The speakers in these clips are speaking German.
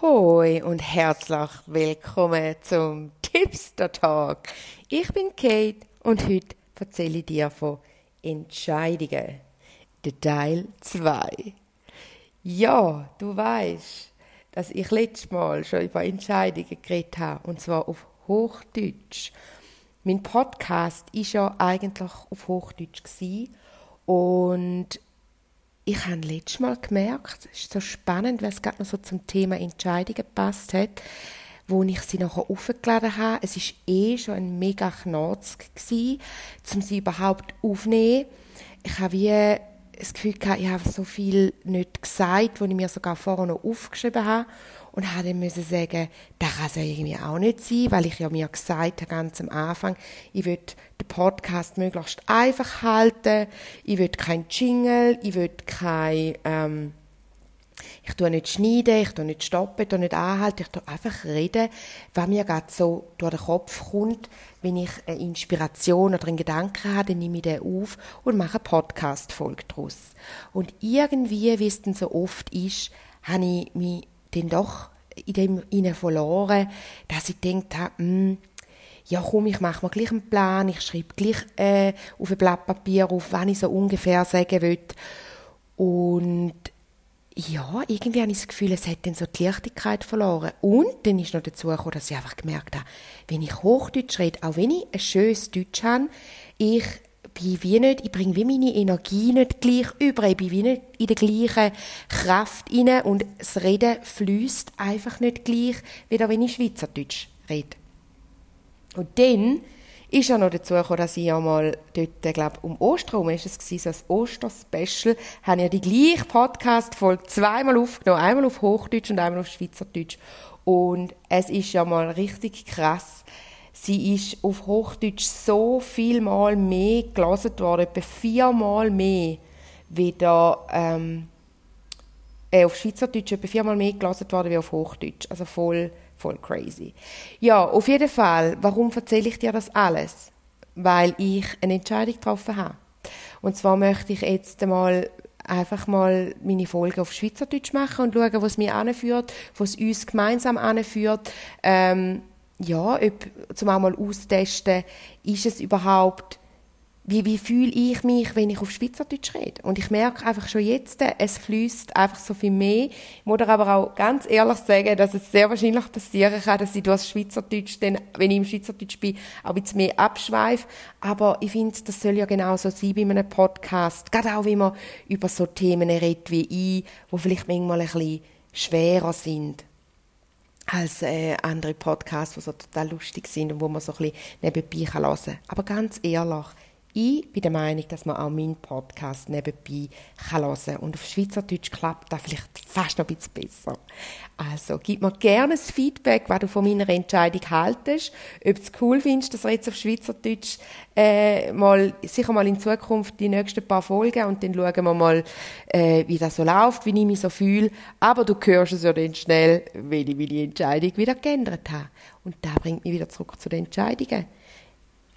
Hoi und herzlich willkommen zum Tipster Talk. Ich bin Kate und heute erzähle ich dir von Entscheidungen. Der Teil 2. Ja, du weißt, dass ich letztes Mal schon über Entscheidungen geredet habe und zwar auf Hochdeutsch. Mein Podcast ist ja eigentlich auf Hochdeutsch und ich habe letztes Mal gemerkt, es ist so spannend, weil es gerade noch so zum Thema Entscheidungen gepasst hat, wo ich sie nachher aufgeladen habe. Es ist eh schon ein mega gewesen, um sie überhaupt aufzunehmen. Ich habe wie das Gefühl gehabt, ich habe so viel nicht gesagt, was ich mir sogar vorher noch aufgeschrieben habe und habe dann müssen sagen, das kann es irgendwie auch nicht sein, weil ich ja mir gesagt habe, ganz am Anfang, ich will den Podcast möglichst einfach halten, ich will kein Jingle, ich will kein, ähm, ich tue nicht schneiden, ich tue nicht stoppen, ich tue nicht anhalten, ich tue einfach reden, was mir gerade so durch den Kopf kommt, wenn ich eine Inspiration oder einen Gedanken habe, dann nehme ich den auf und mache eine Podcast-Folge daraus. Und irgendwie, wie es dann so oft ist, habe ich mich dann doch in dem ihnen verloren, dass ich gedacht habe, hm, ja komm, ich mache mir gleich einen Plan, ich schreibe gleich äh, auf ein Blatt Papier auf, wann ich so ungefähr sagen will. Und ja, irgendwie habe ich das Gefühl, es hat dann so die Leichtigkeit verloren. Und dann ist noch dazu gekommen, dass ich einfach gemerkt habe, wenn ich Hochdeutsch rede, auch wenn ich ein schönes Deutsch habe, ich bin wie nicht, ich bringe wie meine Energie nicht gleich über, ich bin wie nicht in der gleichen Kraft inne und das Reden fließt einfach nicht gleich, wie wenn ich Schweizerdeutsch rede. Und dann ist ja noch dazu gekommen, dass ich ja mal dort, glaube um Ostern ist es gewesen, so ein Oster-Special, haben ja die gleiche Podcast-Folge zweimal aufgenommen, einmal auf Hochdeutsch und einmal auf Schweizerdeutsch. Und es ist ja mal richtig krass, Sie ist auf Hochdeutsch so viel mal mehr gelesen worden, etwa viermal mehr, wie da, ähm, äh, auf Schweizerdeutsch etwa viermal mehr gelesen worden wie auf Hochdeutsch. Also voll, voll crazy. Ja, auf jeden Fall, warum erzähle ich dir das alles? Weil ich eine Entscheidung getroffen habe. Und zwar möchte ich jetzt einmal einfach mal meine Folge auf Schweizerdeutsch machen und schauen, was mich anführt, was uns gemeinsam anführt. Ähm, ja, ob, zum auch mal austesten, ist es überhaupt, wie, wie fühle ich mich, wenn ich auf Schweizerdeutsch rede? Und ich merke einfach schon jetzt, es fließt einfach so viel mehr. Ich muss aber auch ganz ehrlich sagen, dass es sehr wahrscheinlich passieren kann, dass ich durch Schweizerdeutsch dann, wenn ich im Schweizerdeutsch bin, auch ein bisschen mehr abschweife. Aber ich finde, das soll ja genauso sein bei einem Podcast. Gerade auch, wenn man über so Themen redet wie ich, wo vielleicht manchmal ein bisschen schwerer sind als äh, andere Podcasts, die so total lustig sind und wo man so ein bisschen nebenbei hören kann. Aber ganz ehrlich, ich bin der Meinung, dass man auch meinen Podcast nebenbei hören kann. Und auf Schweizerdeutsch klappt das vielleicht fast noch ein bisschen besser. Also, gib mir gerne ein Feedback, was du von meiner Entscheidung haltest. Ob du es cool findest, dass wir jetzt auf Schweizerdeutsch äh, mal, sicher mal in Zukunft die nächsten paar Folgen und dann schauen wir mal, äh, wie das so läuft, wie ich mich so fühle. Aber du hörst es ja dann schnell, wenn ich meine Entscheidung wieder geändert habe. Und da bringt mich wieder zurück zu den Entscheidungen.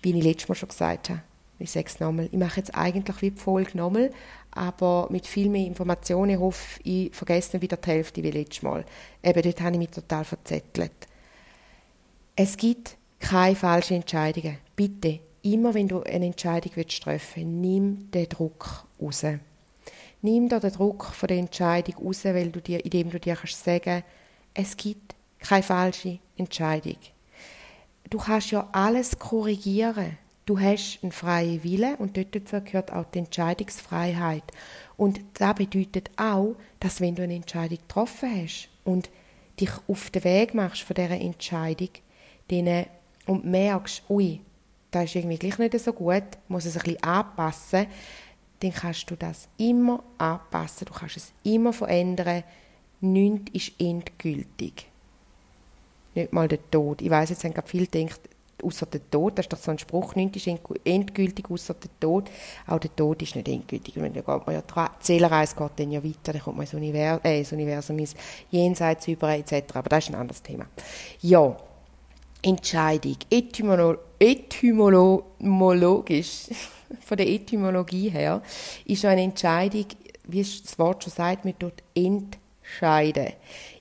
Wie ich letztes Mal schon gesagt habe ich sage es nochmal, ich mache jetzt eigentlich wie die Folge nochmal, aber mit viel mehr Informationen. Hoffe, ich vergesse wieder die Hälfte wie letztes Mal. Eben, dort habe ich mich total verzettelt. Es gibt keine falschen Entscheidungen. Bitte, immer wenn du eine Entscheidung willst treffen nimm den Druck raus. Nimm da den Druck von der Entscheidung raus, weil du dir, indem du dir kannst sagen, es gibt keine falsche Entscheidung. Du kannst ja alles korrigieren. Du hast einen freien Willen und dort dazu gehört auch die Entscheidungsfreiheit. Und das bedeutet auch, dass wenn du eine Entscheidung getroffen hast und dich auf den Weg machst von dieser Entscheidung dann, und merkst, ui, das ist irgendwie gleich nicht so gut, muss es ein bisschen anpassen, dann kannst du das immer anpassen, du kannst es immer verändern. Nichts ist endgültig. Nicht mal der Tod. Ich weiß jetzt haben viele gedacht, außer der Tod, das ist doch so ein Spruch, nichts ist endgültig außer der Tod. Auch der Tod ist nicht endgültig. Dann geht man ja, die Seelenreise geht dann ja weiter, dann kommt man ins Universum, äh, ins Universum, ins Jenseits über, etc. Aber das ist ein anderes Thema. Ja, Entscheidung, Etymolo etymologisch, von der Etymologie her, ist eine Entscheidung, wie das Wort schon sagt, man tut entscheiden.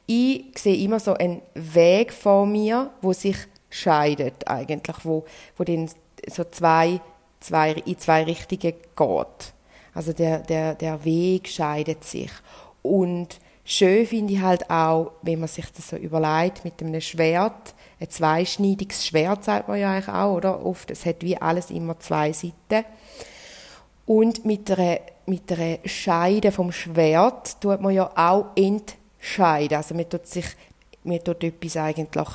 ich sehe immer so einen Weg vor mir, wo sich scheidet eigentlich, wo, wo dann so zwei, zwei, in zwei Richtungen geht. Also der, der, der Weg scheidet sich. Und schön finde ich halt auch, wenn man sich das so überlegt, mit einem Schwert, ein zweischneidiges Schwert sagt man ja eigentlich auch, oder? Oft, es hat wie alles immer zwei Seiten. Und mit einer, mit Scheide vom Schwert tut man ja auch entscheiden scheiden. Also man tut sich, man tut etwas eigentlich,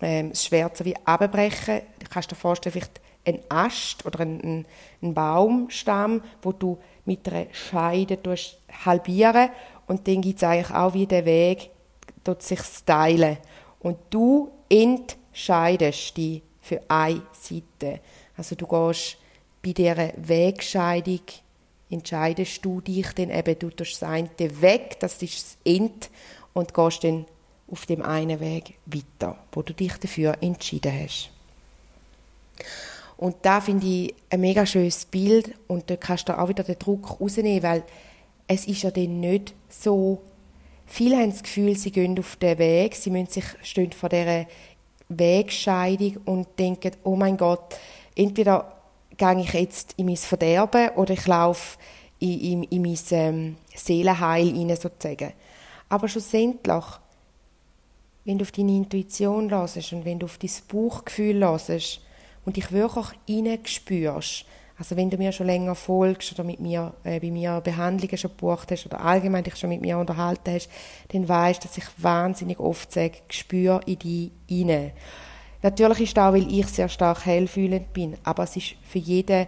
ähm, Schwert wie abbrechen. Du kannst dir vorstellen, vielleicht ein Ast oder ein, ein, Baumstamm, wo du mit einer Scheide halbieren und dann gibt es eigentlich auch wie den Weg, dort sich teilen. Und du entscheidest dich für eine Seite. Also du gehst bei dieser Wegscheidung entscheidest du dich dann eben, du tust das eine weg, das ist das End, und gehst dann auf dem einen Weg weiter, wo du dich dafür entschieden hast. Und da finde ich ein mega schönes Bild und da kannst du auch wieder den Druck rausnehmen, weil es ist ja dann nicht so, viele haben das Gefühl, sie gehen auf den Weg, sie müssen sich, stehen vor dieser Wegscheidung und denken, oh mein Gott, entweder gehe ich jetzt in mein Verderben oder ich laufe in, in, in mein ähm, Seelenheil hinein, sozusagen. Aber schlussendlich, wenn du auf deine Intuition hörst und wenn du auf dein Bauchgefühl hörst und dich wirklich spürst, also wenn du mir schon länger folgst oder mit mir, äh, bei mir Behandlungen schon gebucht hast oder allgemein dich schon mit mir unterhalten hast, dann weißt, dass ich wahnsinnig oft sage, spür in dich hinein. Natürlich ist das auch, weil ich sehr stark hellfühlend bin, aber es ist für jeden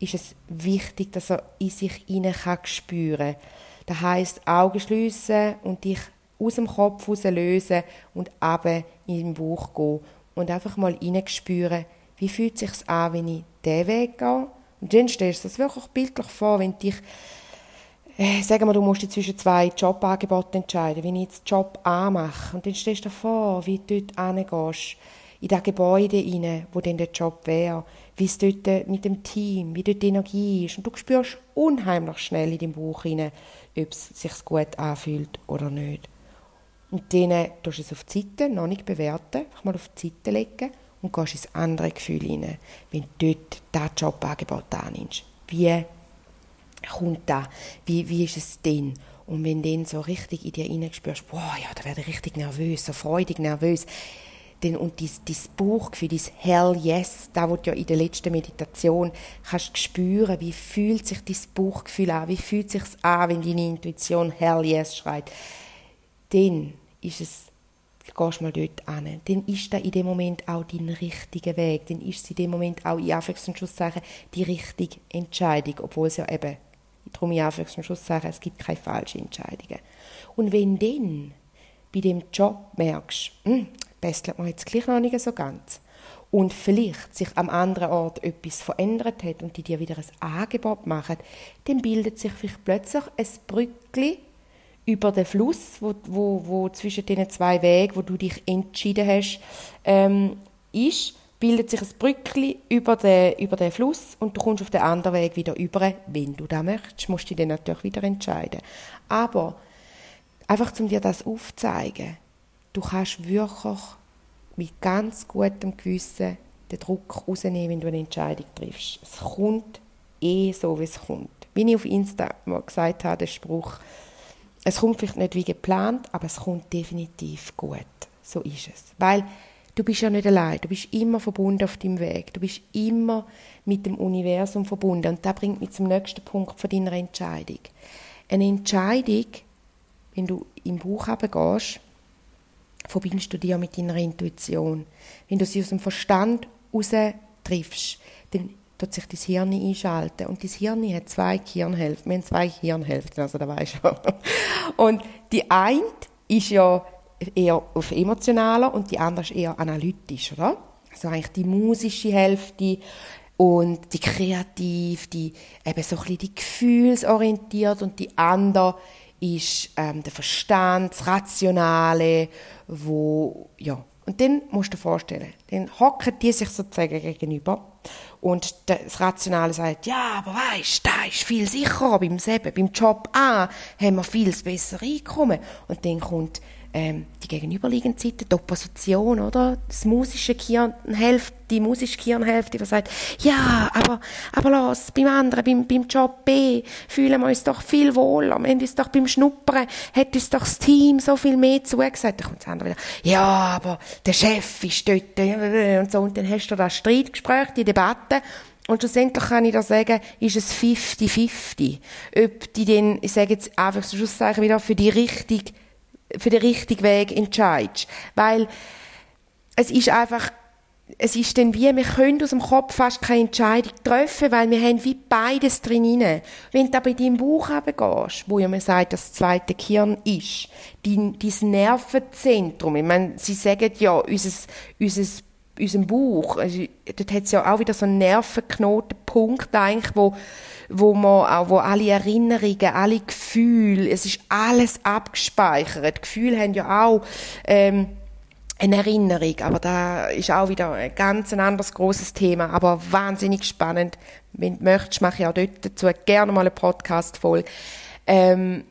ist es wichtig, dass er in sich hinein kann spüren. Das heißt Augen schließen und dich aus dem Kopf raus lösen und aber in den Bauch gehen und einfach mal spüren, wie fühlt es sich an, wenn ich diesen Weg gehe. Und dann stellst du das wirklich bildlich vor, wenn dich äh, sagen wir, du musst dich zwischen zwei Jobangeboten entscheiden. Wenn ich jetzt Job A mache und dann stellst du dir vor, wie du dort hingehst, in das Gebäude hinein, wo dann der Job wäre, wie es dort mit dem Team, wie dort die Energie ist. Und du spürst unheimlich schnell in deinem Bauch hinein, ob es sich gut anfühlt oder nicht. Und dann tust du es auf die Seite, noch nicht bewerten, einfach mal auf die Seite legen und gehst ins andere Gefühl hinein, wenn du dort das Jobangebot annimmst. Wie kommt das? Wie, wie ist es denn? Und wenn du dann so richtig in dir hinein spürst, boah, ja, da werde ich richtig nervös, so freudig nervös, denn, und dein Bauchgefühl, dein Hell Yes, da wo du ja in der letzten Meditation kannst spüren, wie fühlt sich dein Bauchgefühl an, wie fühlt sich an, wenn deine Intuition Hell Yes schreit, dann ist es gehst mal dort an. Dann ist da in dem Moment auch dein richtiger Weg. Dann ist es in dem Moment auch, in Anführungs- und Schlusszeichen, die richtige Entscheidung. Obwohl es ja eben, darum in Anführungs- und Schlusszeichen, es gibt keine falschen Entscheidungen. Und wenn dann bei dem Job merkst, hm, bastelt man jetzt gleich noch nicht so ganz. Und vielleicht sich am anderen Ort etwas verändert hat und die dir wieder ein Angebot machen, dann bildet sich vielleicht plötzlich ein Brückli über den Fluss, wo, wo, wo zwischen den zwei Wegen, wo du dich entschieden hast, ähm, ist, bildet sich ein Brückli über den, über den Fluss und du kommst auf den anderen Weg wieder über, wenn du das möchtest, musst du dich dann natürlich wieder entscheiden. Aber einfach, um dir das aufzuzeigen, du kannst wirklich mit ganz gutem Gewissen den Druck rausnehmen, wenn du eine Entscheidung triffst. Es kommt eh so, wie es kommt. Wie ich auf Insta mal gesagt habe, der Spruch, es kommt vielleicht nicht wie geplant, aber es kommt definitiv gut. So ist es. Weil du bist ja nicht allein, du bist immer verbunden auf deinem Weg, du bist immer mit dem Universum verbunden. Und das bringt mich zum nächsten Punkt von deiner Entscheidung. Eine Entscheidung, wenn du im Buch gehst, verbindest du dich mit deiner Intuition. Wenn du sie aus dem Verstand raus triffst, dann tut sich dein Hirn einschalten. Und dein Hirn hat zwei Hirnhälften. Wir haben zwei Hirnhälften, also da weisst du. Und die eine ist ja eher auf emotionaler und die andere ist eher analytisch, oder? Also eigentlich die musische Hälfte und die kreativ, die eben so ein die gefühlsorientiert und die andere ist ähm, der Verstand, das Rationale, wo, ja. Und dann musst du dir vorstellen, dann hocken die sich sozusagen gegenüber und das Rationale sagt, ja, aber weißt, da ist viel sicherer beim Seben, beim Job A haben wir viel besser Einkommen. Und dann kommt ähm, die gegenüberliegende Seite, die Opposition, oder? Das musische Kirnhälfte, die musische Kirnhälfte, die sagt, ja, aber, aber los, beim anderen, beim, beim Job B, fühlen wir uns doch viel wohler. Wir haben uns doch beim Schnuppern, hat uns doch das Team so viel mehr zugesagt. Dann kommt das andere wieder, ja, aber der Chef ist dort, und so. Und dann hast du das Streitgespräch, die Debatte, und schlussendlich kann ich da sagen, ist es 50-50. Ob die dann, ich sage jetzt einfach Schlusszeichen wieder, für die richtig, für den richtigen Weg entscheidest. Weil, es ist einfach, es ist dann wie, wir können aus dem Kopf fast keine Entscheidung treffen, weil wir haben wie beides drin. Wenn du aber in deinem Bauch gehst, wo ja man sagt, das zweite Gehirn ist, dein, dein Nervenzentrum, ich meine, sie sagen ja, unser, unser unserem Bauch, also, dort hat es ja auch wieder so einen Nervenknotenpunkt eigentlich, wo, wo man auch, wo alle Erinnerungen, alle Gefühle, es ist alles abgespeichert. Gefühle haben ja auch, ähm, eine Erinnerung, aber da ist auch wieder ein ganz anderes großes Thema, aber wahnsinnig spannend. Wenn du möchtest, mache ich auch dort dazu gerne mal eine Podcast-Folge. Ähm,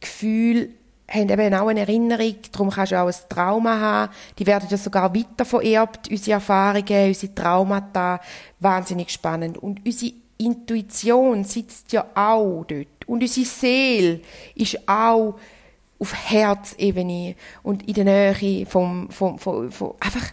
Gefühl haben eben auch eine Erinnerung, darum kannst du auch ein Trauma haben. Die werden ja sogar weiter vererbt, unsere Erfahrungen, unsere Traumata. Wahnsinnig spannend. Und unsere Intuition sitzt ja auch dort. Und unsere Seele ist auch auf Herzebene und in der Nähe vom, vom, vom, vom einfach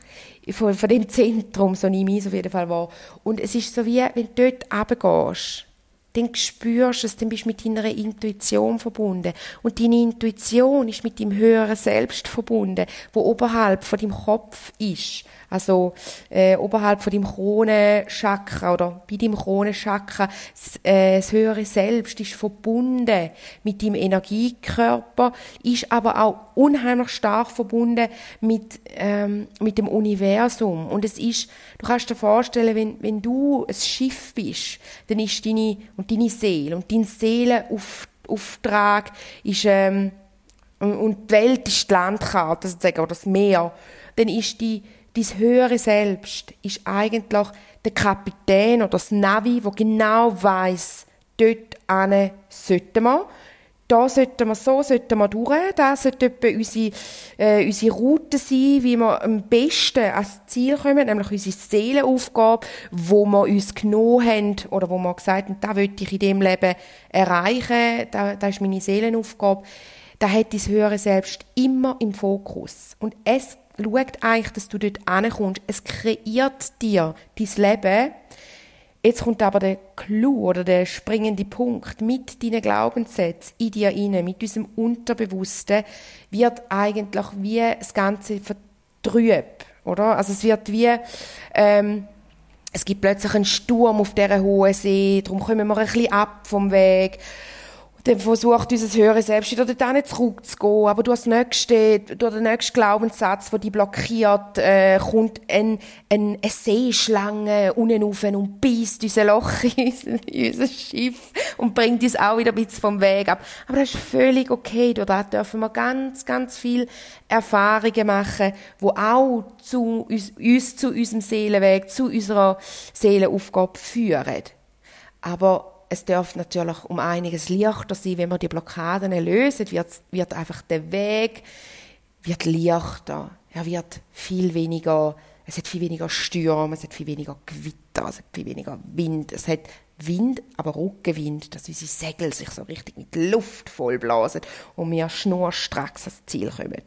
von, von dem Zentrum, so nehme ich es auf jeden Fall wahr. Und es ist so wie, wenn du dort runtergehst, dann spürst du es, dann bist du mit deiner Intuition verbunden. Und deine Intuition ist mit dem höheren Selbst verbunden, wo oberhalb von dem Kopf ist. Also äh, oberhalb von dem Kronenchakra oder bei dem Kronenchakra, das, äh, das höhere Selbst ist verbunden mit dem Energiekörper, ist aber auch unheimlich stark verbunden mit, ähm, mit dem Universum. Und es ist, du kannst dir vorstellen, wenn, wenn du ein Schiff bist, dann ist deine, und deine Seele, und dein Seelenauftrag ist, ähm, und die Welt ist die Landkarte, sozusagen, oder das Meer, dann ist die, dein höhere Selbst ist eigentlich der Kapitän oder das Navi, wo genau weiß, dort ane sollten wir. Da sollten wir so, sollten wir durch. Das sollte etwa unsere, äh, unsere Route sein, wie wir am besten ans Ziel kommen, nämlich unsere Seelenaufgabe, wo wir uns genommen haben oder wo wir gesagt haben, das will ich in dem Leben erreichen, das, das ist meine Seelenaufgabe. Da hat dein höhere Selbst immer im Fokus. Und es schaut eigentlich, dass du dort ankommst. Es kreiert dir dein Leben. Jetzt kommt aber der Clou oder der springende Punkt. Mit deinen Glaubenssätzen in dir inne, mit diesem Unterbewussten, wird eigentlich wie das Ganze vertrübt, oder? Also es wird wie, ähm, es gibt plötzlich einen Sturm auf dieser hohen See, darum kommen wir ein bisschen ab vom Weg dann versucht unser höhere Selbst wieder dort zurückzugehen. Aber durch, das nächste, durch den nächsten Glaubenssatz, der dich blockiert, äh, kommt ein, ein, Seeschlange unten rauf und beißt unser Loch in unser Schiff und bringt uns auch wieder ein bisschen vom Weg ab. Aber das ist völlig okay. Das dürfen wir ganz, ganz viel Erfahrungen machen, wo auch zu uns, uns zu unserem Seelenweg, zu unserer Seelenaufgabe führen. Aber es darf natürlich um einiges leichter sein, wenn wir die Blockaden lösen, wird, wird einfach der Weg wird leichter. Er wird viel weniger, es hat viel weniger Stürme, es hat viel weniger Gewitter, es hat viel weniger Wind. Es hat Wind, aber Rückenwind, dass unsere Segel sich so richtig mit Luft vollblasen und wir schnurstracks ans Ziel kommen.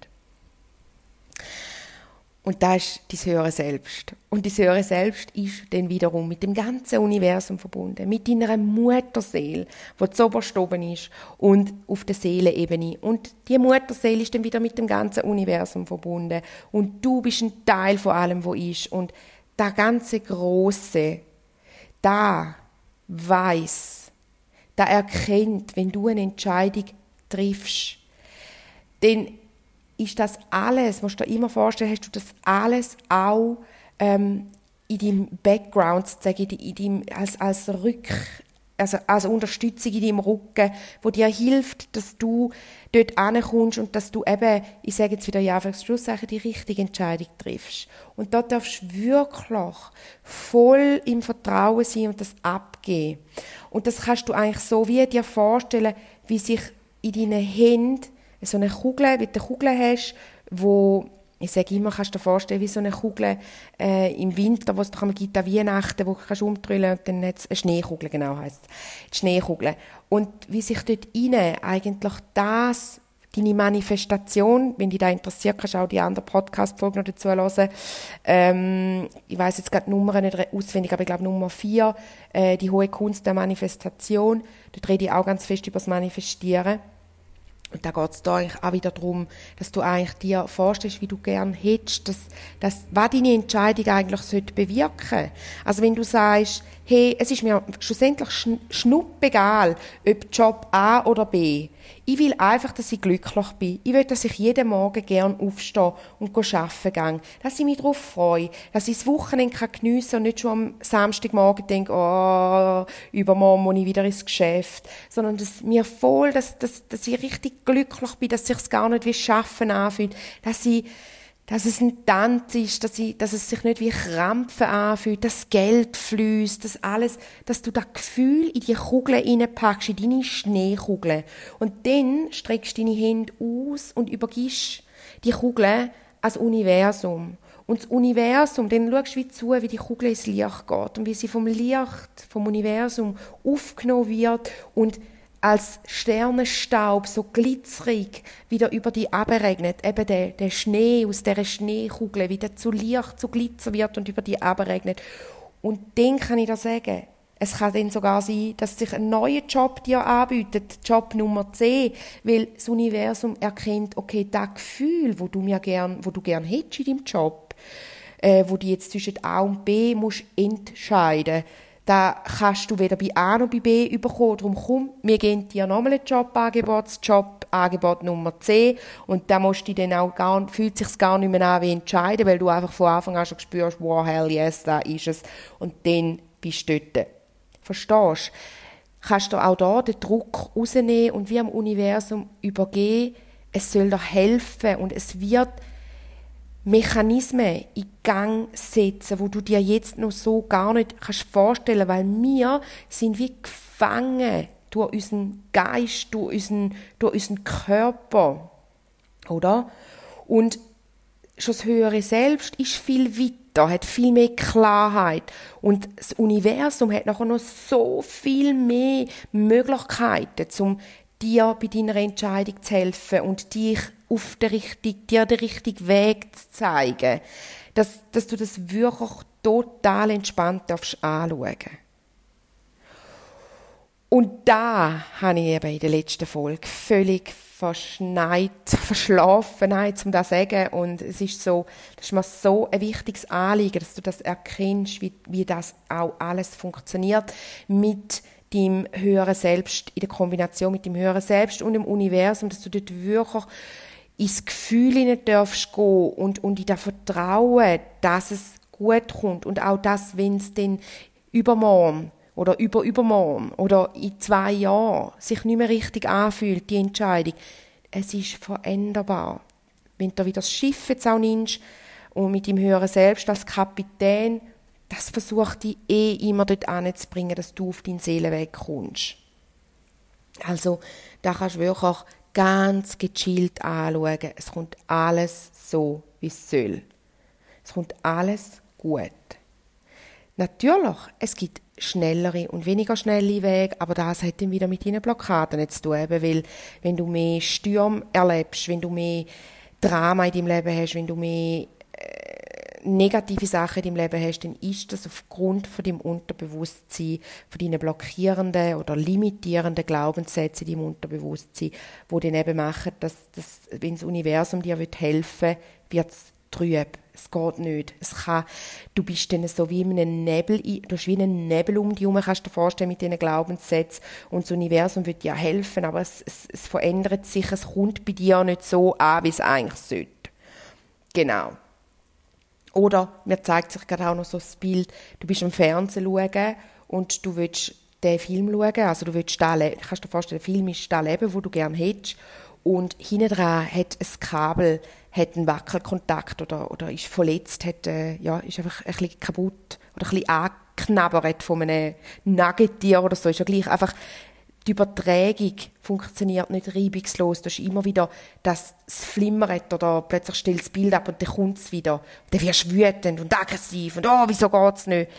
Und das ist dein höhere Selbst. Und dein höhere Selbst ist dann wiederum mit dem ganzen Universum verbunden, mit deiner Mutterseele, die zu oberst oben ist und auf der Seelenebene. Und die Mutterseele ist dann wieder mit dem ganzen Universum verbunden. Und du bist ein Teil von allem, was ist. Und der ganze Große, da weiß, da erkennt, wenn du eine Entscheidung triffst, denn ist das alles, musst du dir immer vorstellen, hast du das alles auch ähm, in deinem Background, sozusagen, in deinem, als, als Rück, also als Unterstützung in deinem Rücken, wo dir hilft, dass du dort ankommst und dass du eben, ich sage jetzt wieder ja, für Schlusszeichen, die richtige Entscheidung triffst. Und dort darfst du wirklich voll im Vertrauen sein und das abgeben. Und das kannst du eigentlich so wie dir vorstellen, wie sich in deinen Händen so eine Kugel, wie du eine Kugel hast, wo ich sage immer, kannst du dir vorstellen, wie so eine Kugel äh, im Winter, wo es doch gibt, an Weihnachten, wo du kannst umdrüllen und dann hat es eine Schneekugel, genau heisst es. Schneekugel. Und wie sich dort rein eigentlich das, deine Manifestation, wenn dich da interessiert, kannst du auch die anderen Podcast-Folgen noch dazu hören. Ähm, ich weiß jetzt gerade die Nummer nicht auswendig, aber ich glaube Nummer vier, äh, die hohe Kunst der Manifestation. Dort rede ich auch ganz fest über das Manifestieren. Und da geht es da eigentlich auch wieder darum, dass du eigentlich dir vorstellst, wie du gern hättest, dass, dass, was deine Entscheidung eigentlich sollte bewirken. Also wenn du sagst, hey, es ist mir schlussendlich schnuppegal, ob Job A oder B. Ich will einfach, dass ich glücklich bin. Ich will, dass ich jeden Morgen gern aufstehe und arbeiten gehe. Dass ich mich darauf freue. Dass ich das Wochenende geniessen kann und nicht schon am Samstagmorgen denke, oh, übermorgen muss ich wieder ins Geschäft. Sondern dass mir voll, dass, dass, dass ich richtig glücklich bin, dass es sich gar nicht wie Schaffen anfühlt. Dass ich dass es ein Tanz ist, dass, ich, dass es sich nicht wie Krampfen anfühlt, dass Geld fließt, dass alles, dass du das Gefühl in die Kugeln reinpackst, in deine Schneekugeln. Und dann streckst du deine Hände aus und übergibst die Kugeln als Universum. Und das Universum, dann schaust du wie zu, wie die Kugel ins Licht geht und wie sie vom Licht, vom Universum aufgenommen wird und als Sternenstaub so glitzerig wieder über die abregnet, eben der, der Schnee aus der Schneekugel wieder zu Licht, zu Glitzer wird und über die abregnet. Und dann kann ich da sagen, es kann dann sogar sein, dass sich ein neuer Job dir anbietet, Job Nummer 10, weil das Universum erkennt, okay, das Gefühl, wo du mir gern, wo du gern hättest in deinem Job, äh, wo du jetzt zwischen A und B musst entscheiden da kannst du weder bei A noch bei B bekommen. Darum komm, wir geben dir nochmal ein Jobangebot, das Jobangebot Nummer C. Und da musst du dann auch gar, fühlt sich gar nicht mehr an wie entscheiden, weil du einfach von Anfang an schon spürst, wow, hell yes, da ist es. Und dann bist du dort. Verstehst du? Kannst du auch da den Druck rausnehmen und wie am Universum übergehen. Es soll dir helfen und es wird Mechanismen in Gang setzen, wo du dir jetzt noch so gar nicht kannst vorstellen, weil wir sind wie gefangen durch unseren Geist, durch unseren, durch unseren Körper, oder? Und schon das höhere Selbst ist viel weiter, hat viel mehr Klarheit und das Universum hat nachher noch so viel mehr Möglichkeiten, um dir bei deiner Entscheidung zu helfen und dich auf den richtigen, dir den richtigen Weg zu zeigen. Dass, dass du das wirklich total entspannt darfst anschauen. Und da habe ich eben in der letzten Folge völlig verschneit, verschlafen, nein, um das zu sagen. Und es ist so, das ist mir so ein wichtiges Anliegen, dass du das erkennst, wie, wie das auch alles funktioniert mit deinem höheren Selbst, in der Kombination mit dem höheren Selbst und dem Universum, dass du dort wirklich ins Gefühl hinein darfst gehen und, und in das Vertrauen, dass es gut kommt und auch das, wenn es dann übermorgen oder über übermorgen oder in zwei Jahren sich nicht mehr richtig anfühlt, die Entscheidung, es ist veränderbar. Wenn du wieder das Schiff jetzt auch nimmst und mit dem höheren Selbst als Kapitän, das versucht dich eh immer dort anzubringen, dass du auf deinen Seelenweg kommst. Also, da kannst du wirklich ganz gechillt anschauen. Es kommt alles so, wie es soll. Es kommt alles gut. Natürlich, es gibt schnellere und weniger schnelle Wege, aber das hat dann wieder mit deinen Blockaden zu tun, weil wenn du mehr Sturm erlebst, wenn du mehr Drama in deinem Leben hast, wenn du mehr negative Sachen in deinem Leben hast, dann ist das aufgrund von deinem Unterbewusstsein, von deinen blockierenden oder limitierenden Glaubenssätzen in deinem Unterbewusstsein, wo dann eben machen, dass, dass wenn das Universum dir helfen will, wird es trüb. Es geht nicht. Es kann, du bist dann so wie in einem Nebel, du hast wie einen Nebel um dich herum, kannst du dir vorstellen, mit diesen Glaubenssätzen. Und das Universum wird dir helfen, aber es, es, es verändert sich, es kommt bei dir nicht so an, wie es eigentlich sollte. Genau. Oder mir zeigt sich gerade auch noch so das Bild, du bist im Fernsehen schauen und du willst den Film schauen, also du willst da kannst dir vorstellen, der Film ist das Leben, wo du gerne hättest. Und hinten dran hat ein Kabel hat einen Wackelkontakt oder, oder ist verletzt, hat, äh, ja, ist einfach ein bisschen kaputt oder ein bisschen angeknabbert von einem Nuggetier oder so, ist ja gleich einfach die Übertragung funktioniert nicht reibungslos. Da ist immer wieder, dass es flimmert oder plötzlich stellt das Bild ab und dann kommt es wieder. dann wirst du wütend und aggressiv und «Oh, wieso geht's nicht?»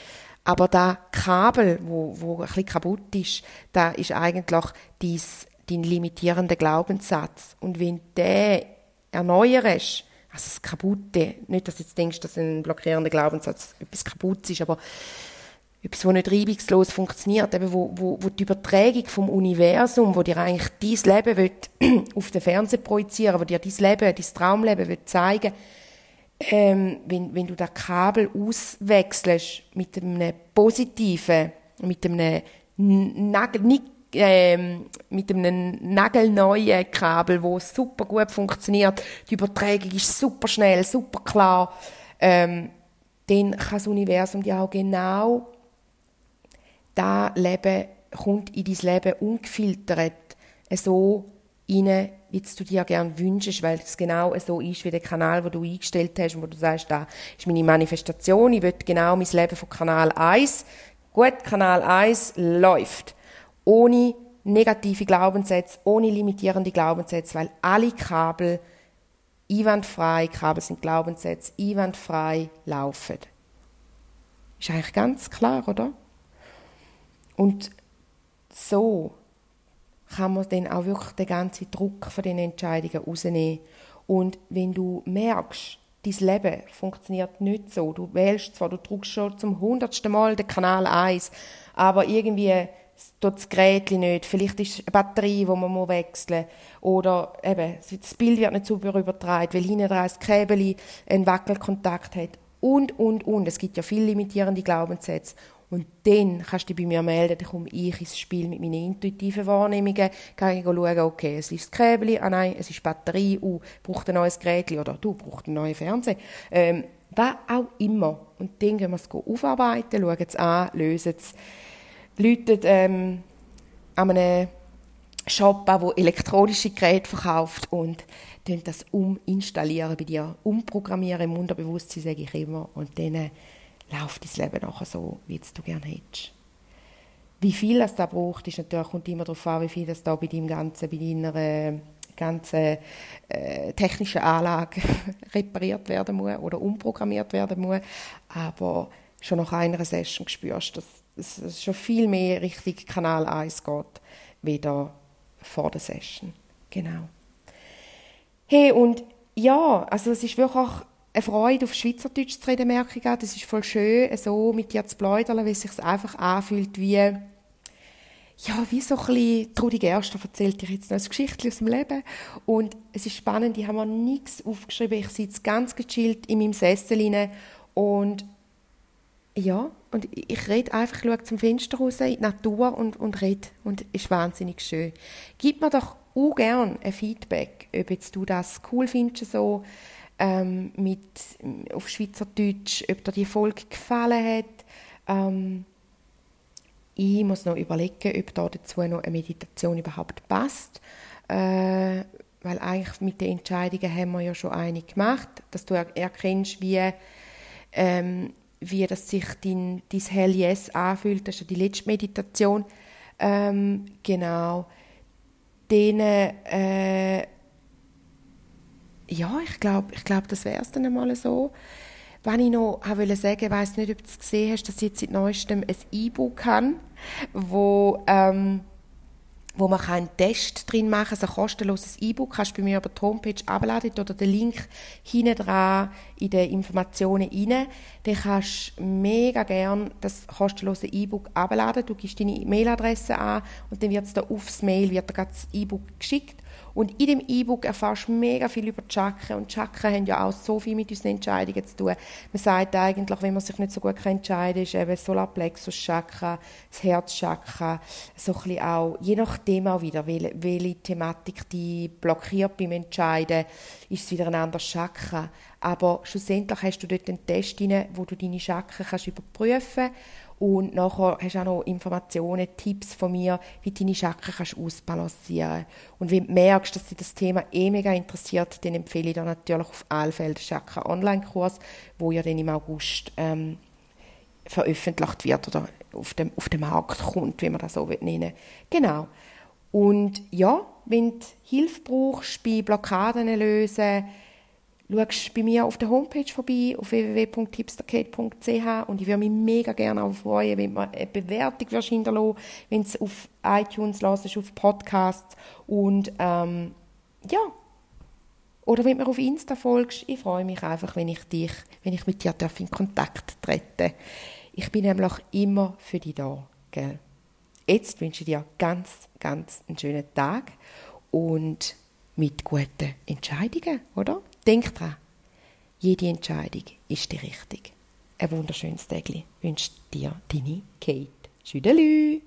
Aber das Kabel, wo, wo ein bisschen kaputt ist, da ist eigentlich dies, dein limitierender Glaubenssatz. Und wenn der erneuerst, also das Kaputte, nicht, dass du jetzt denkst, dass ein blockierender Glaubenssatz etwas kaputt ist, aber etwas, das nicht reibungslos funktioniert, eben wo, wo, wo die Übertragung vom Universum, wo dir eigentlich dein Leben will, auf den Fernseher projizieren, wo dir dein Leben, dein Traumleben will zeigen ähm, wenn, wenn du das Kabel auswechselst mit einem positiven, mit einem Nagel, nicht, ähm, mit einem nagelneuen Kabel, wo super gut funktioniert, die Übertragung ist super schnell, super klar, ähm, dann kann das Universum dir auch genau da Leben kommt in dein Leben ungefiltert so rein, wie du dir gerne wünschst, weil es genau so ist wie der Kanal, wo du eingestellt hast und wo du sagst, da ist meine Manifestation, ich will genau mein Leben von Kanal 1. Gut, Kanal 1 läuft. Ohne negative Glaubenssätze, ohne limitierende Glaubenssätze, weil alle Kabel einwandfrei, Kabel sind Glaubenssätze, einwandfrei laufen. Ist eigentlich ganz klar, oder? Und so kann man dann auch wirklich den ganzen Druck von den Entscheidungen rausnehmen. Und wenn du merkst, dein Leben funktioniert nicht so, du wählst zwar, du drückst schon zum hundertsten Mal den Kanal 1, aber irgendwie tut das Gerät nicht, vielleicht ist eine Batterie, die man wechseln muss, oder eben, das Bild wird nicht super übertragen, weil hinten dran das Käbeli einen Wackelkontakt hat und, und, und. Es gibt ja viele limitierende Glaubenssätze. Und dann kannst du dich bei mir melden, dann komme ich ins Spiel mit meinen intuitiven Wahrnehmungen, kann ich schauen, okay, es ist das Käbeli, ah nein, es ist die Batterie, uh, braucht ein neues Gerät, oder du brauchst einen neuen Fernseher. Ähm, was auch immer. Und dann gehen wir es aufarbeiten, schauen es an, lösen es, läuten ähm, an einem Shop an, der elektronische Geräte verkauft und das uminstallieren bei dir, umprogrammieren im Unterbewusstsein, sage ich immer. Und dann läuft dein Leben nachher so, wie du gerne hättest. Wie viel das da braucht, ist natürlich, kommt immer darauf an, wie viel das da bei deinem ganzen, bei deiner äh, ganzen äh, technischen Anlage repariert werden muss oder umprogrammiert werden muss. Aber schon nach einer Session spürst du, dass es schon viel mehr Richtung Kanal 1 geht, wieder vor der Session. Genau. Hey, und ja, also es ist wirklich eine Freude, auf Schweizerdeutsch zu reden, merke ich Das ist voll schön, so mit dir zu plaudern, weil es sich einfach anfühlt wie, ja, wie so ein bisschen, Trudi Gerster erzählt dir jetzt noch ein Geschichtchen aus dem Leben. Und es ist spannend, ich habe mir nichts aufgeschrieben. Ich sitze ganz gechillt in meinem Sessel rein und ja, und ich rede einfach, schaue zum Fenster raus in die Natur und, und rede. Und es ist wahnsinnig schön. Gib mir doch auch gerne ein Feedback, ob jetzt du das cool findest, so ähm, mit, auf Schweizerdeutsch, ob dir die Folge gefallen hat. Ähm, ich muss noch überlegen, ob da dazu noch eine Meditation überhaupt passt. Äh, weil eigentlich mit den Entscheidungen haben wir ja schon eine gemacht, dass du erkennst, wie, ähm, wie das sich dein, dein Hell Yes anfühlt. Das ist ja die letzte Meditation. Ähm, genau. Dann äh, ja, ich glaube, ich glaub, das wäre es dann einmal so. Wenn ich noch wollte sagen, ich weiss nicht, ob du es gesehen hast, dass ich jetzt seit neuestem ein E-Book habe, wo, ähm, wo man einen Test drin machen kann, also ein kostenloses E-Book, kannst du bei mir über die Homepage abladen oder den Link hinten dran in den Informationen rein. Dann kannst du mega gerne das kostenlose E-Book abladen. Du gibst deine E-Mail-Adresse an und dann wird es da aufs Mail wird das E-Book geschickt und in dem E-Book erfährst du mega viel über Chakren. Und Chakren haben ja auch so viel mit unseren Entscheidungen zu tun. Man sagt eigentlich, wenn man sich nicht so gut entscheiden kann, ist eben das Solarplexus-Chakra, das Herzchakra, so ein auch, je nachdem auch wieder, welche, welche Thematik die blockiert beim Entscheiden, ist es wieder ein anderes Chakra. Aber schlussendlich hast du dort einen Test rein, wo du deine Chakren kannst überprüfen kannst und nachher hast du auch noch Informationen, Tipps von mir, wie du deine kannst ausbalancieren Und wenn du merkst, dass dich das Thema eh mega interessiert, dann empfehle ich dir natürlich auf Allfeld Chakra Online-Kurs, wo ja dann im August ähm, veröffentlicht wird oder auf dem, auf dem Markt kommt, wie man das so nennen Genau. Und ja, wenn du Hilfe brauchst bei Blockaden lösen, schaust bei mir auf der Homepage vorbei, auf www.tipsterkate.ch und ich würde mich mega gerne auch freuen, wenn du eine Bewertung hinterlassen wenn du es auf iTunes hörst, auf Podcasts und ähm, ja, oder wenn du mir auf Insta folgst, ich freue mich einfach, wenn ich dich, wenn ich mit dir in Kontakt trete. Ich bin nämlich immer für dich da, gell? Jetzt wünsche ich dir ganz, ganz einen schönen Tag und mit guten Entscheidungen, oder? Denk dran, jede Entscheidung ist die richtige. Ein wunderschönes Tag wünscht dir deine Kate. Tschüdelü!